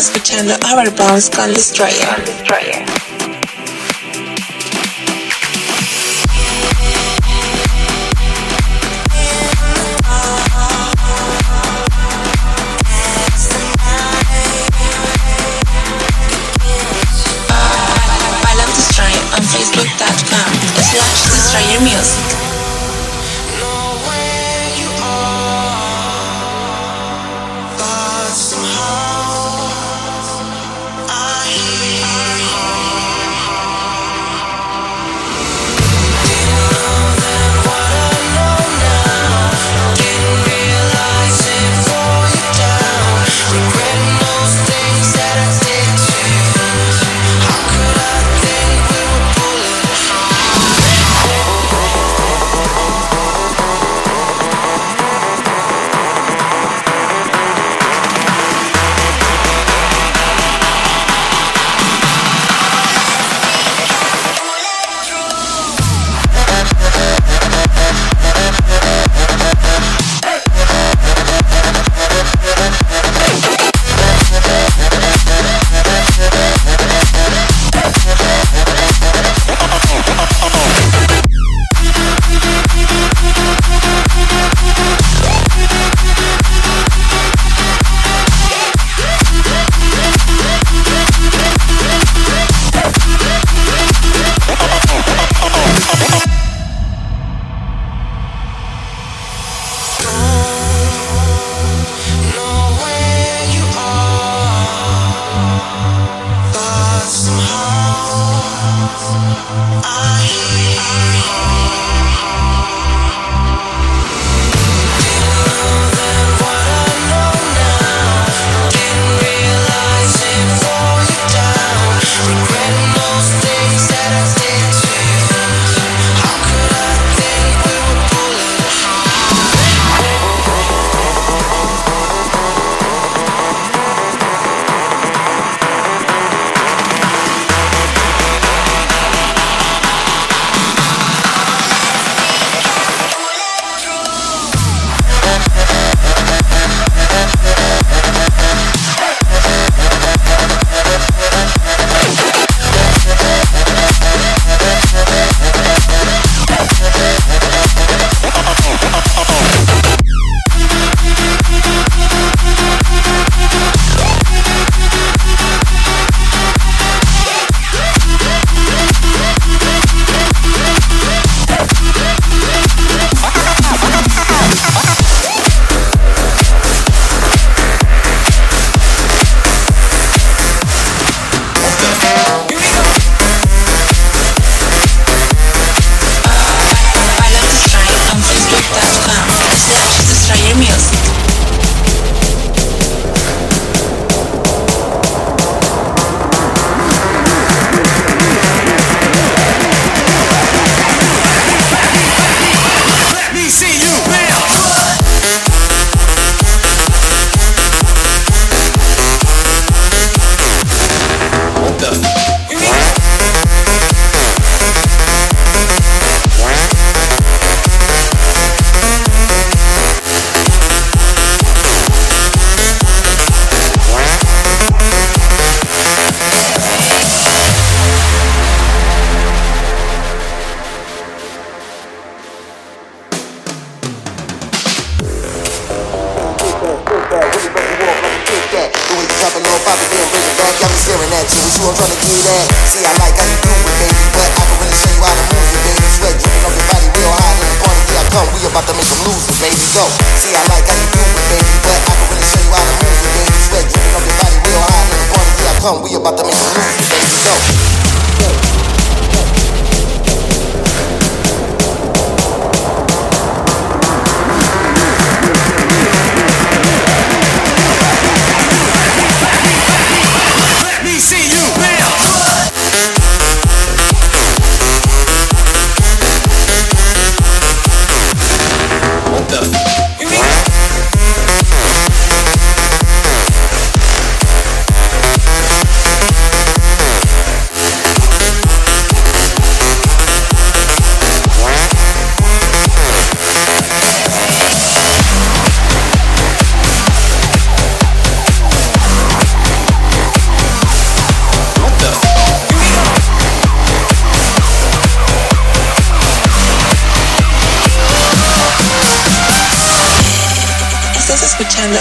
escuchando Overbounce con Destroyer. Destroyer.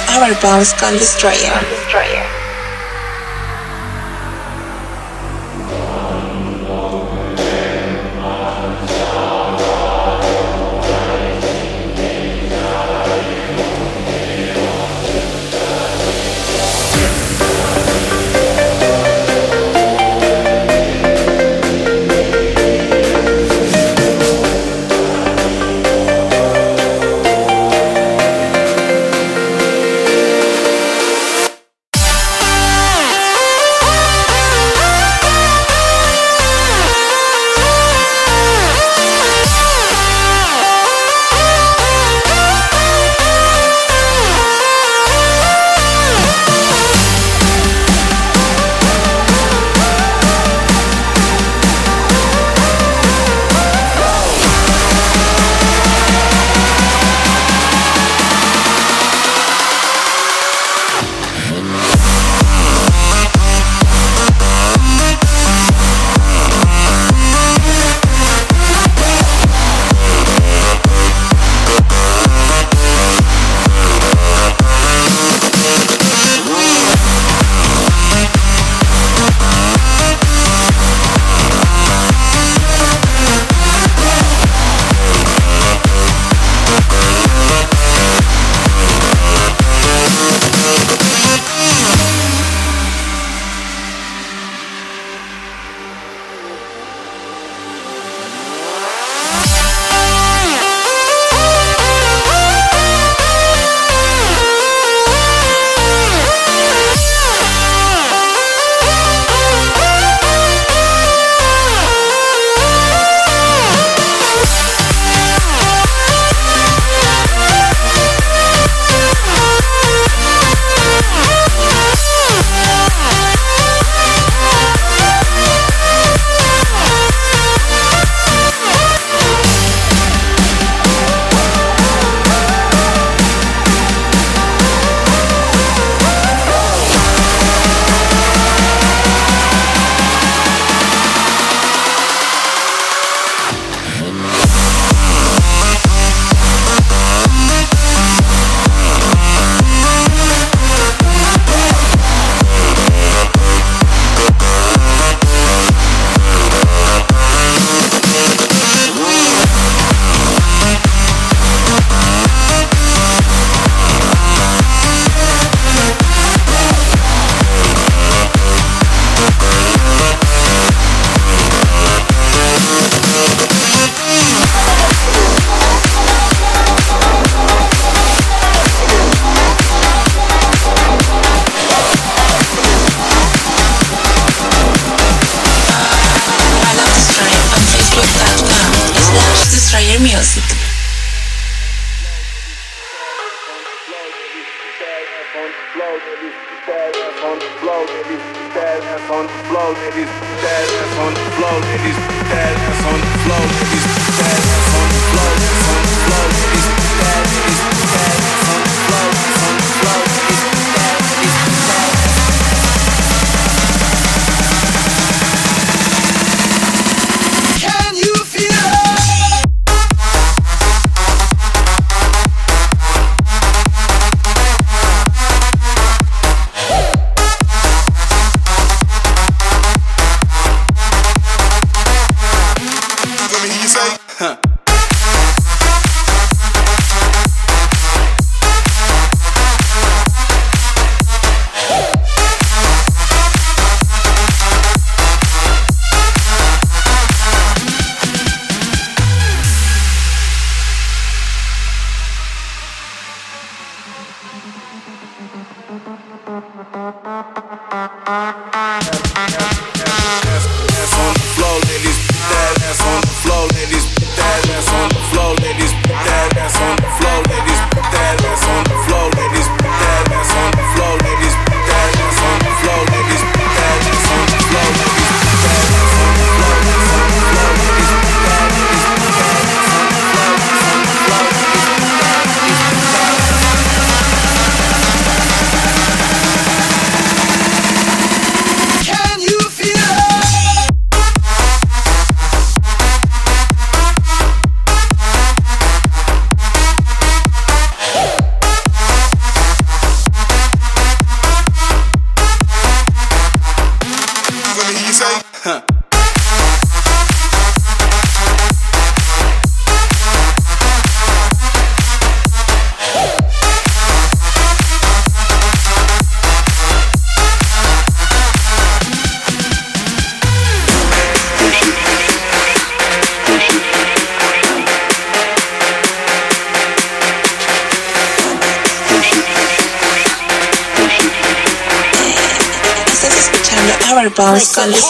Overbounce con Destroyer.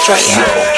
Destroyer.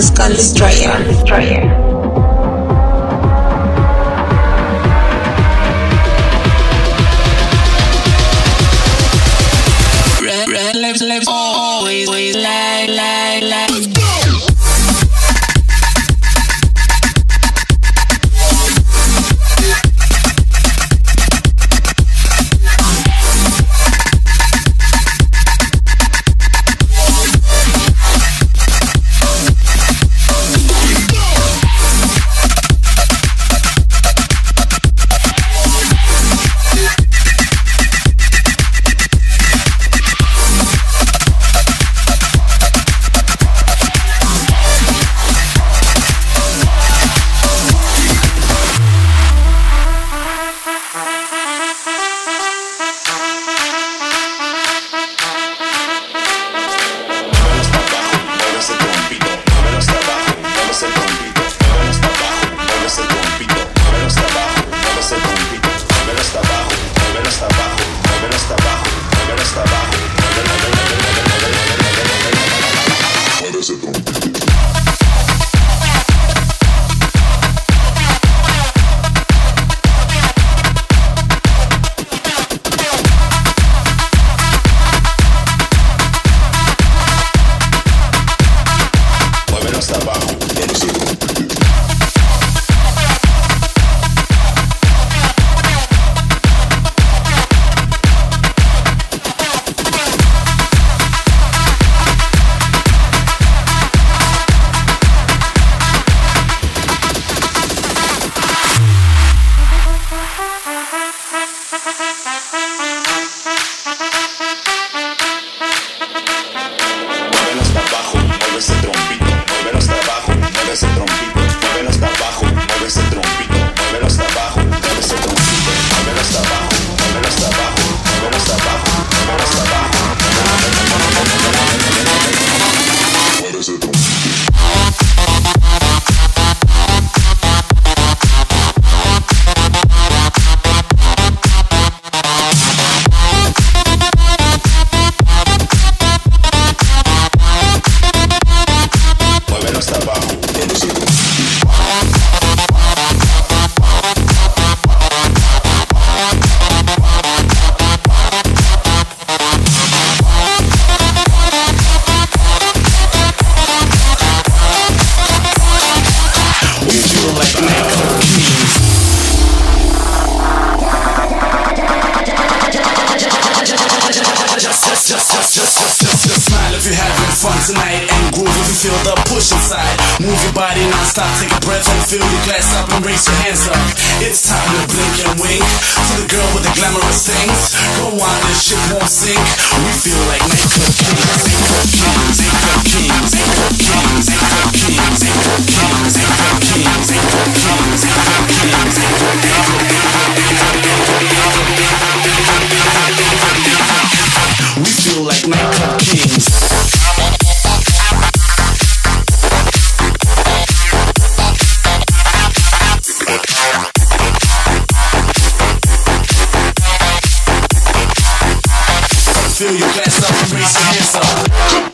Skull Destroyer. Destroyer. Feel the push inside. Move your body non-stop, take a breath and fill your glass up and raise your hands up. It's time to blink and wink to the girl with the glamorous things. Go on, this ship won't sink. We feel like nightclub kings, nightclub kings, nightclub kings, nightclub kings, nightclub kings, nightclub kings, nightclub kings, nightclub kings, nightclub kings, nightclub kings. We feel like nightclub kings. Fill your glass up and raise your hands up.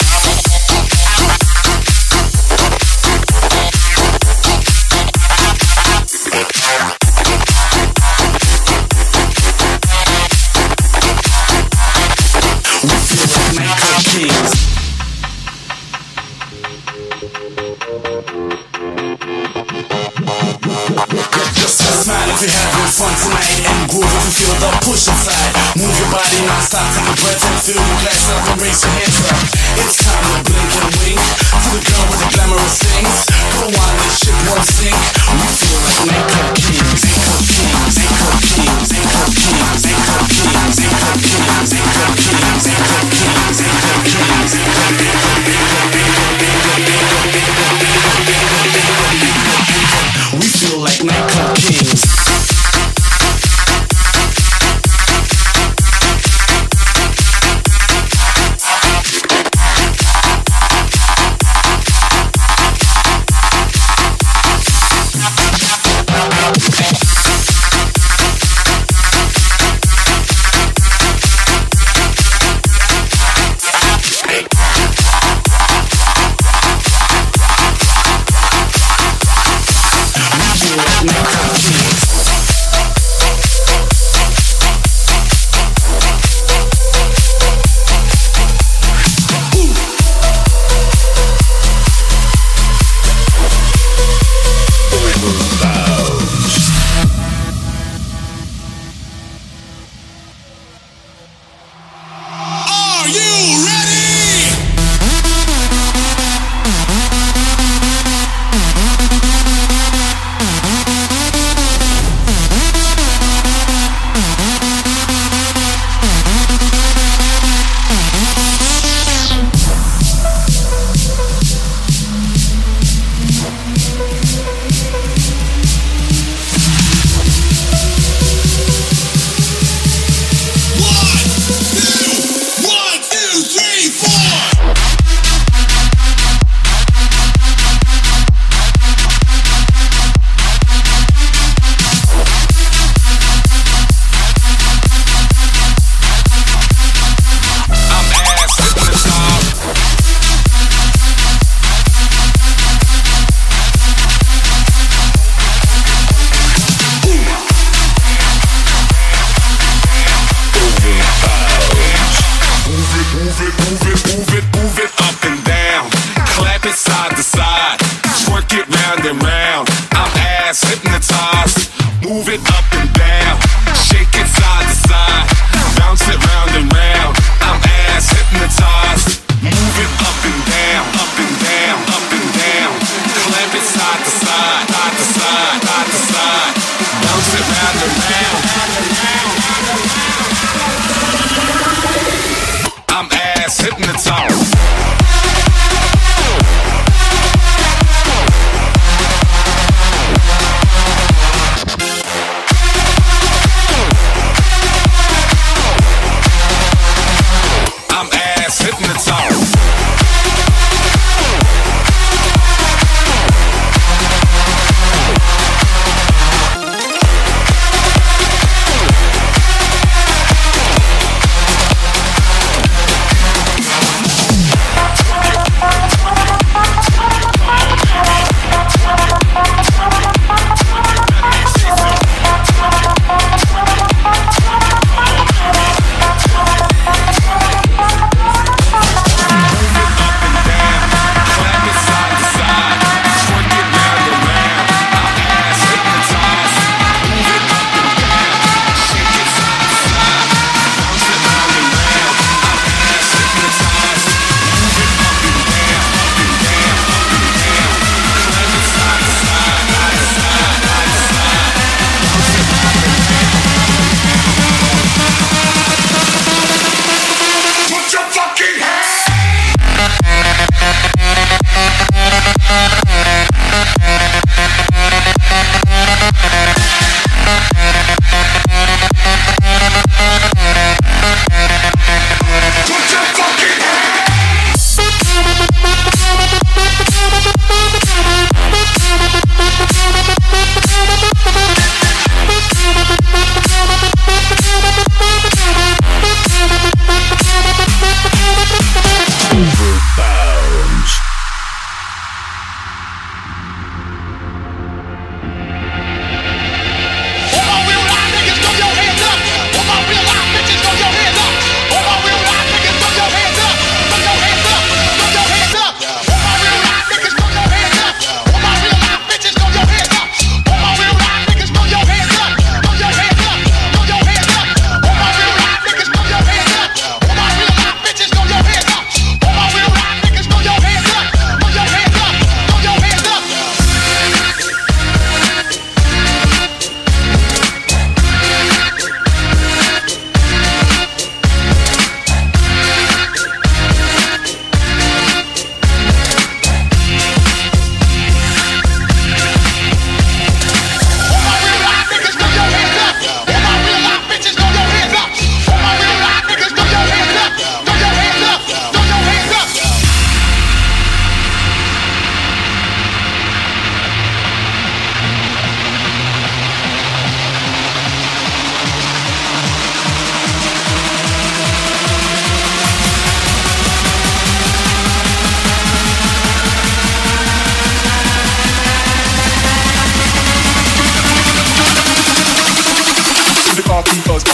To side. Twerk it round and round. I'm ass hypnotized. Move it up and down. Shake it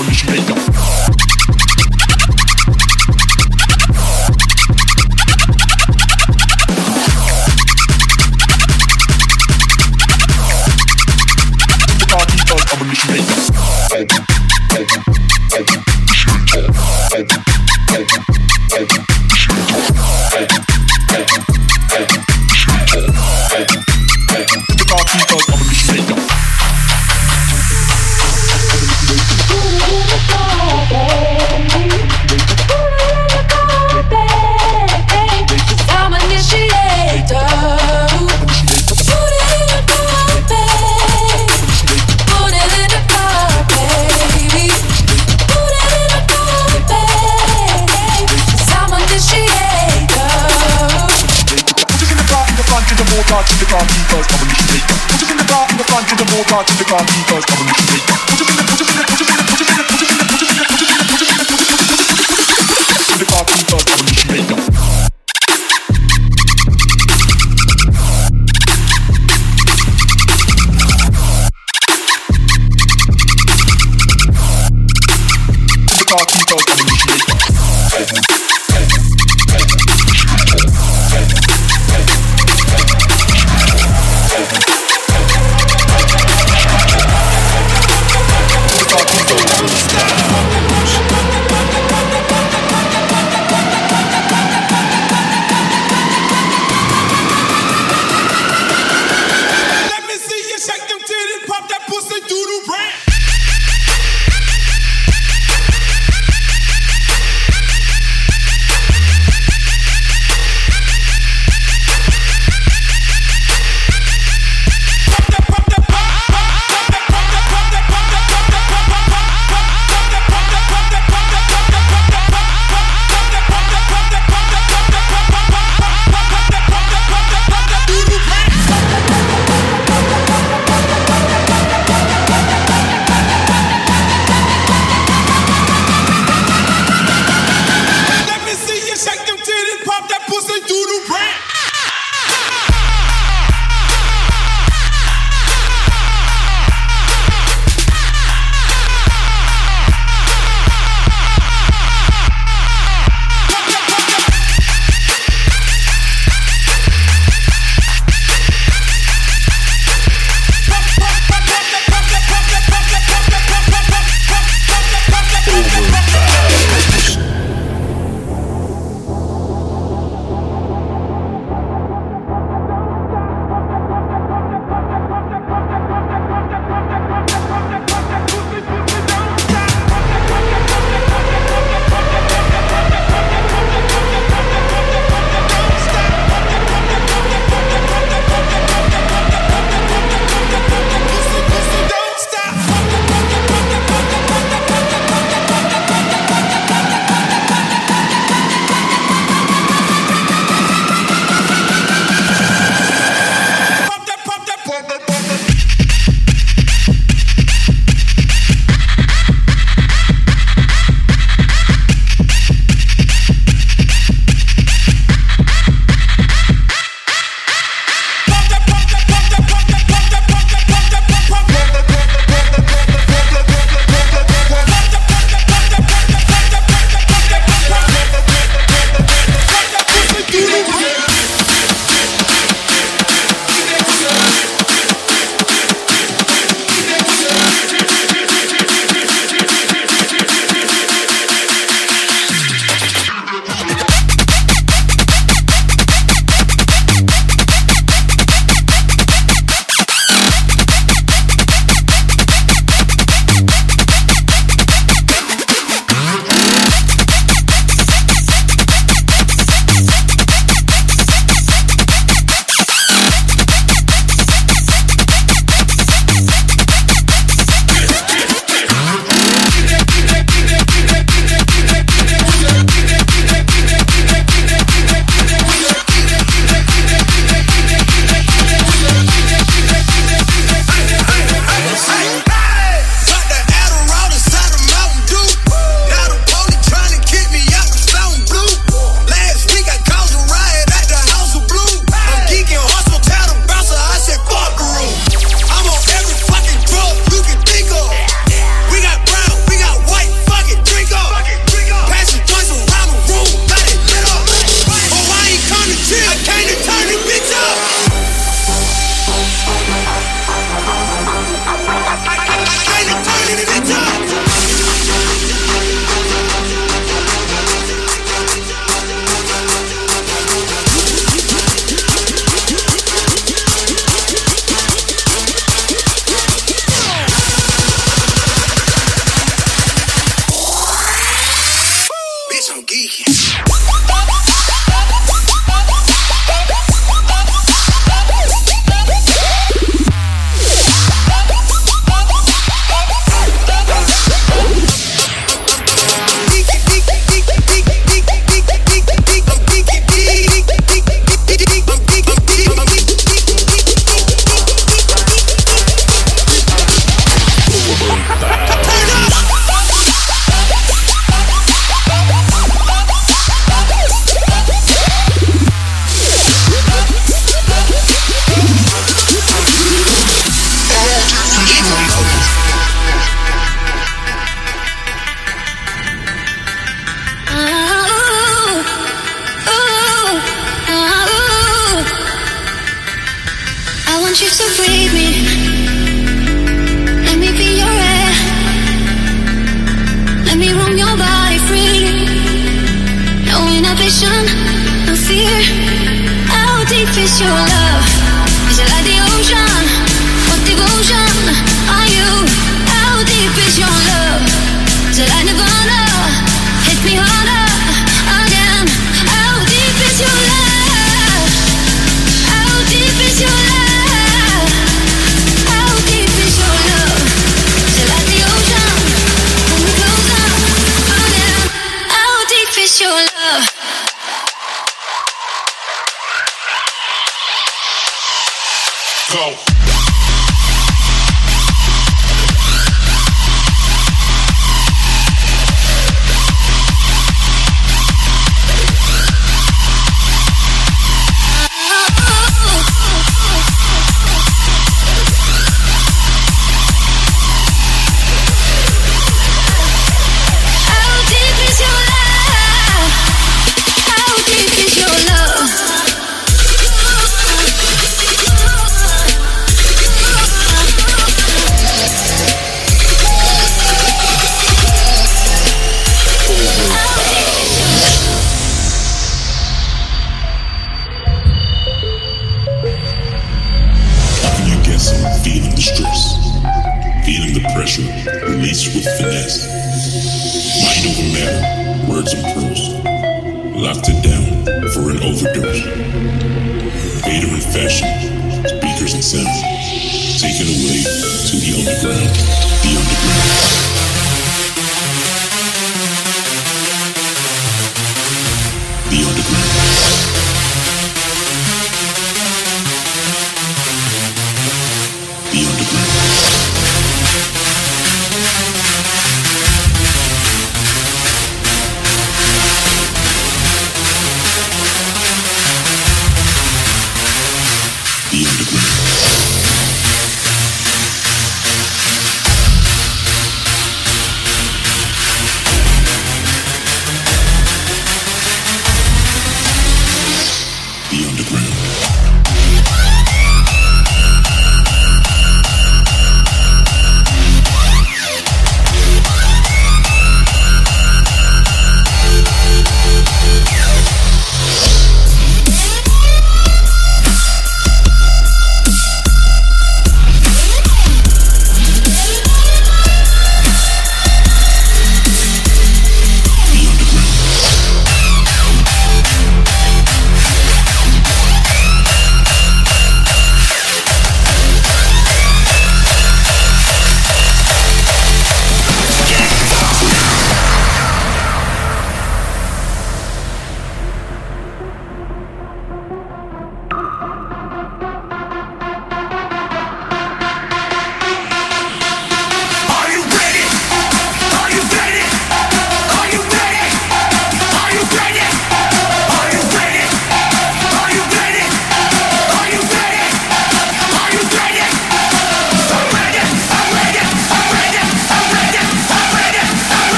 revolutionary.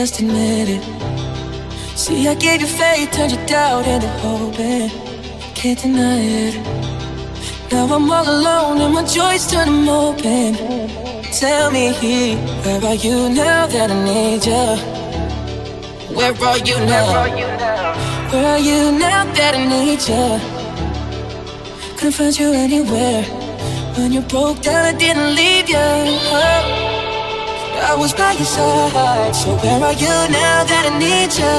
Just admit it. See, I gave you faith, turned your doubt into hoping. Can't deny it. Now I'm all alone and my joys turn them open. Tell me, where are you now that I need you? Where are you now? Where are you now that I need you? Couldn't find you anywhere. When you broke down, I didn't leave you. I was by your side. So where are you now that I need you?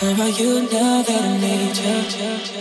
Where are you now that I need you?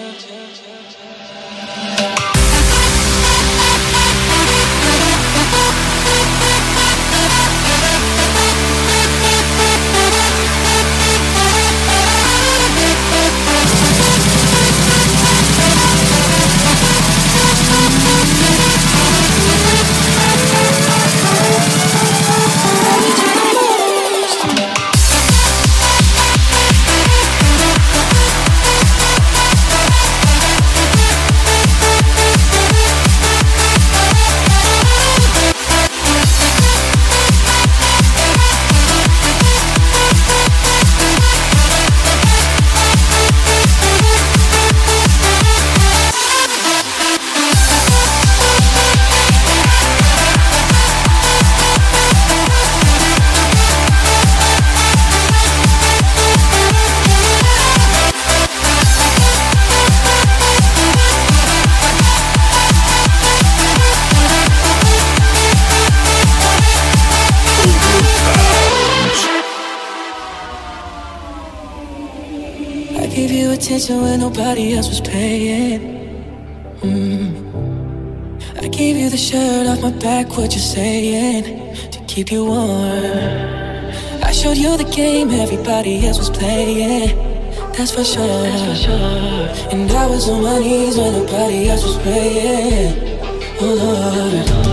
Keep you warm. I showed you the game everybody else was playing. That's for sure. And I was on my knees when nobody else was praying. Oh Lord.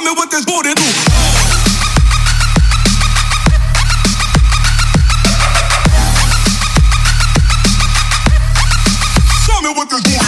tell me what this booty do. what this